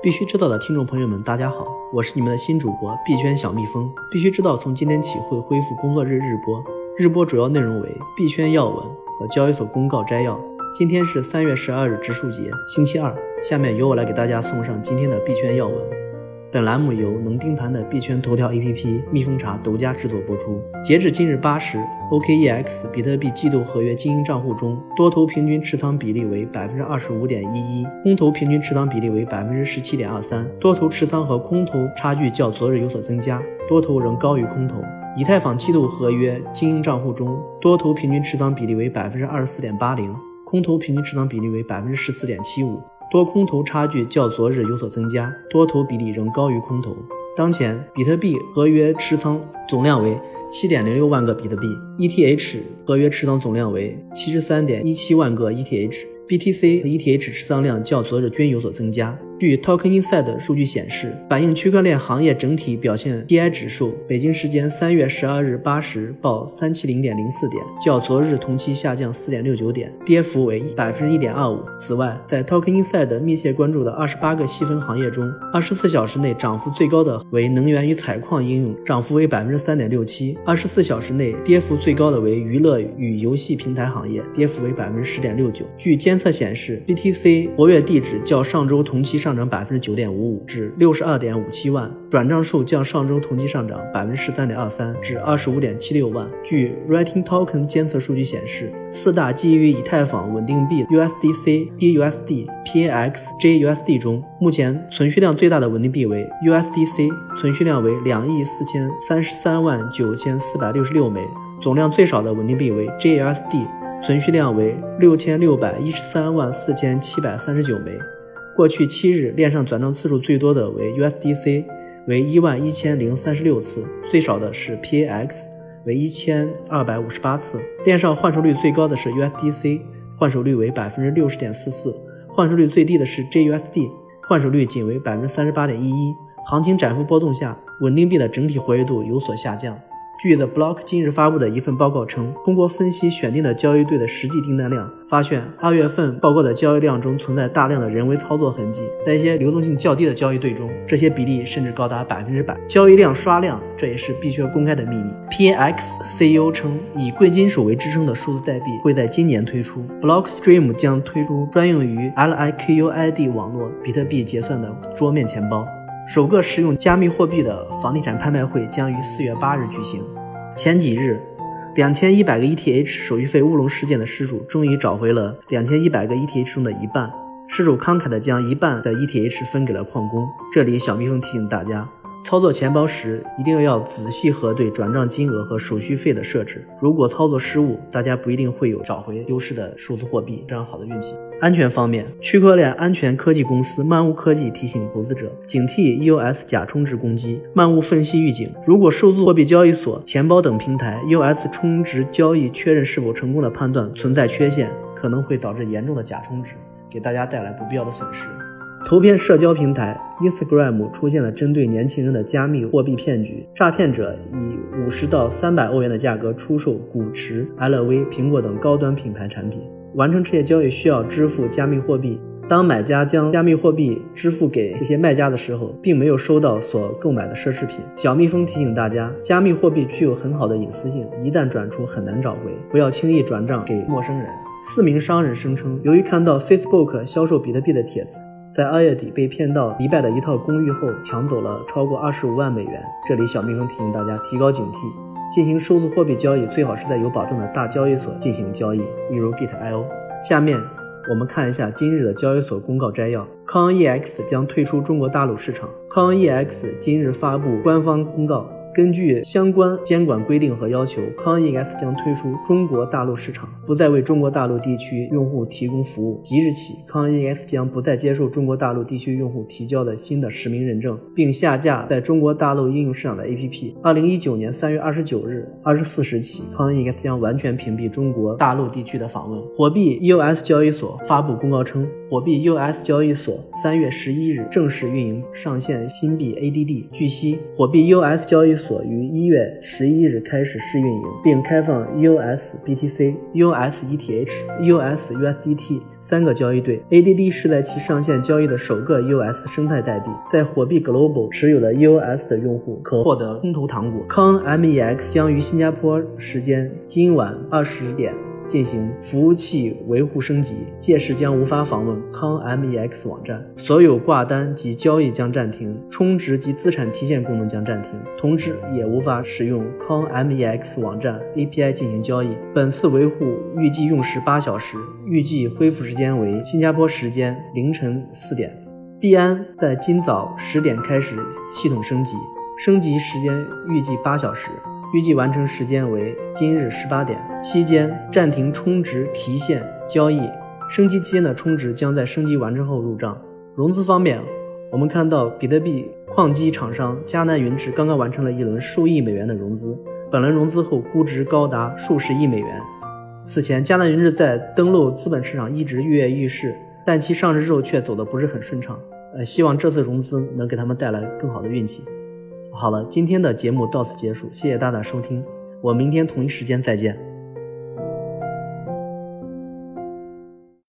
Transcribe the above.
必须知道的听众朋友们，大家好，我是你们的新主播币圈小蜜蜂。必须知道，从今天起会恢复工作日日播，日播主要内容为币圈要闻和交易所公告摘要。今天是三月十二日植树节，星期二。下面由我来给大家送上今天的币圈要闻。本栏目由能盯盘的币圈头条 APP 蜜蜂茶独家制作播出。截至今日八时，OKEX 比特币季度合约经营账户中，多头平均持仓比例为百分之二十五点一一，空头平均持仓比例为百分之十七点二三。多头持仓和空头差距较昨日有所增加，多头仍高于空头。以太坊季度合约经营账户中，多头平均持仓比例为百分之二十四点八零，空头平均持仓比例为百分之十四点七五。多空头差距较昨日有所增加，多头比例仍高于空头。当前，比特币合约持仓总量为七点零六万个比特币，ETH 合约持仓总量为七十三点一七万个 ETH。BTC 和 ETH 持仓量较昨日均有所增加。据 Token Inside 数据显示，反映区块链行业整体表现 DI 指数，北京时间三月十二日八时报三七零点零四点，较昨日同期下降四点六九点，跌幅为百分之一点二五。此外，在 Token Inside 密切关注的二十八个细分行业中，二十四小时内涨幅最高的为能源与采矿应用，涨幅为百分之三点六七；二十四小时内跌幅最高的为娱乐与游戏平台行业，跌幅为百分之十点六九。据监测显示，BTC 活跃地址较上周同期上上涨百分之九点五五，至六十二点五七万；转账数较上周同期上涨百分之十三点二三，至二十五点七六万。据 Writing Token 监测数据显示，四大基于以太坊稳定币 USDC、BUSD、PAX、JUSD 中，目前存续量最大的稳定币为 USDC，存续量为两亿四千三十三万九千四百六十六枚；总量最少的稳定币为 JUSD。存续量为六千六百一十三万四千七百三十九枚。过去七日链上转账次数最多的为 USDC，为一万一千零三十六次；最少的是 PAX，为一千二百五十八次。链上换手率最高的是 USDC，换手率为百分之六十点四四；换手率最低的是 JUSD，换手率仅为百分之三十八点一一。行情窄幅波动下，稳定币的整体活跃度有所下降。据 The Block 今日发布的一份报告称，通过分析选定的交易队的实际订单量，发现二月份报告的交易量中存在大量的人为操作痕迹。在一些流动性较低的交易队中，这些比例甚至高达百分之百。交易量刷量，这也是必须要公开的秘密。PAX CEO 称，以贵金属为支撑的数字代币会在今年推出。Blockstream 将推出专用于 Liquid 网络比特币结算的桌面钱包。首个使用加密货币的房地产拍卖会将于四月八日举行。前几日，两千一百个 ETH 手续费乌龙事件的失主终于找回了两千一百个 ETH 中的一半。失主慷慨地将一半的 ETH 分给了矿工。这里，小蜜蜂提醒大家。操作钱包时，一定要仔细核对转账金额和手续费的设置。如果操作失误，大家不一定会有找回丢失的数字货币这样好的运气。安全方面，区块链安全科技公司漫物科技提醒投资者警惕 EOS 假充值攻击。漫物分析预警，如果数字货币交易所、钱包等平台 EOS 充值交易确认是否成功的判断存在缺陷，可能会导致严重的假充值，给大家带来不必要的损失。图片社交平台 Instagram 出现了针对年轻人的加密货币骗局，诈骗者以五十到三百欧元的价格出售古驰、LV、苹果等高端品牌产品。完成这些交易需要支付加密货币。当买家将加密货币支付给这些卖家的时候，并没有收到所购买的奢侈品。小蜜蜂提醒大家，加密货币具有很好的隐私性，一旦转出很难找回，不要轻易转账给陌生人。四名商人声称，由于看到 Facebook 销售比特币的帖子。在二月底被骗到迪拜的一套公寓后，抢走了超过二十五万美元。这里小蜜蜂提醒大家提高警惕，进行数字货币交易最好是在有保证的大交易所进行交易，例如 Gate.io。下面我们看一下今日的交易所公告摘要：康 EX 将退出中国大陆市场。康 EX 今日发布官方公告。根据相关监管规定和要求，康 EX 将退出中国大陆市场，不再为中国大陆地区用户提供服务。即日起，康 EX 将不再接受中国大陆地区用户提交的新的实名认证，并下架在中国大陆应用市场的 APP。二零一九年三月二十九日二十四时起，康 EX 将完全屏蔽中国大陆地区的访问。火币 EOS 交易所发布公告称。火币 US 交易所三月十一日正式运营上线新币 ADD。据悉，火币 US 交易所于一月十一日开始试运营，并开放 US BTC、US ETH、US USDT 三个交易对。ADD 是在其上线交易的首个 US 生态代币，在火币 Global 持有的 US 的用户可获得空投糖果。康 MEX 将于新加坡时间今晚二十点。进行服务器维护升级，届时将无法访问康 MEX 网站，所有挂单及交易将暂停，充值及资产提现功能将暂停，同时也无法使用康 MEX 网站 API 进行交易。本次维护预计用时八小时，预计恢复时间为新加坡时间凌晨四点。币安在今早十点开始系统升级，升级时间预计八小时。预计完成时间为今日十八点，期间暂停充值、提现、交易。升级期间的充值将在升级完成后入账。融资方面，我们看到比特币矿机厂商迦南云智刚刚完成了一轮数亿美元的融资，本轮融资后估值高达数十亿美元。此前，迦南云智在登陆资本市场一直跃跃欲试，但其上市之后却走得不是很顺畅。呃，希望这次融资能给他们带来更好的运气。好了，今天的节目到此结束，谢谢大家收听，我明天同一时间再见。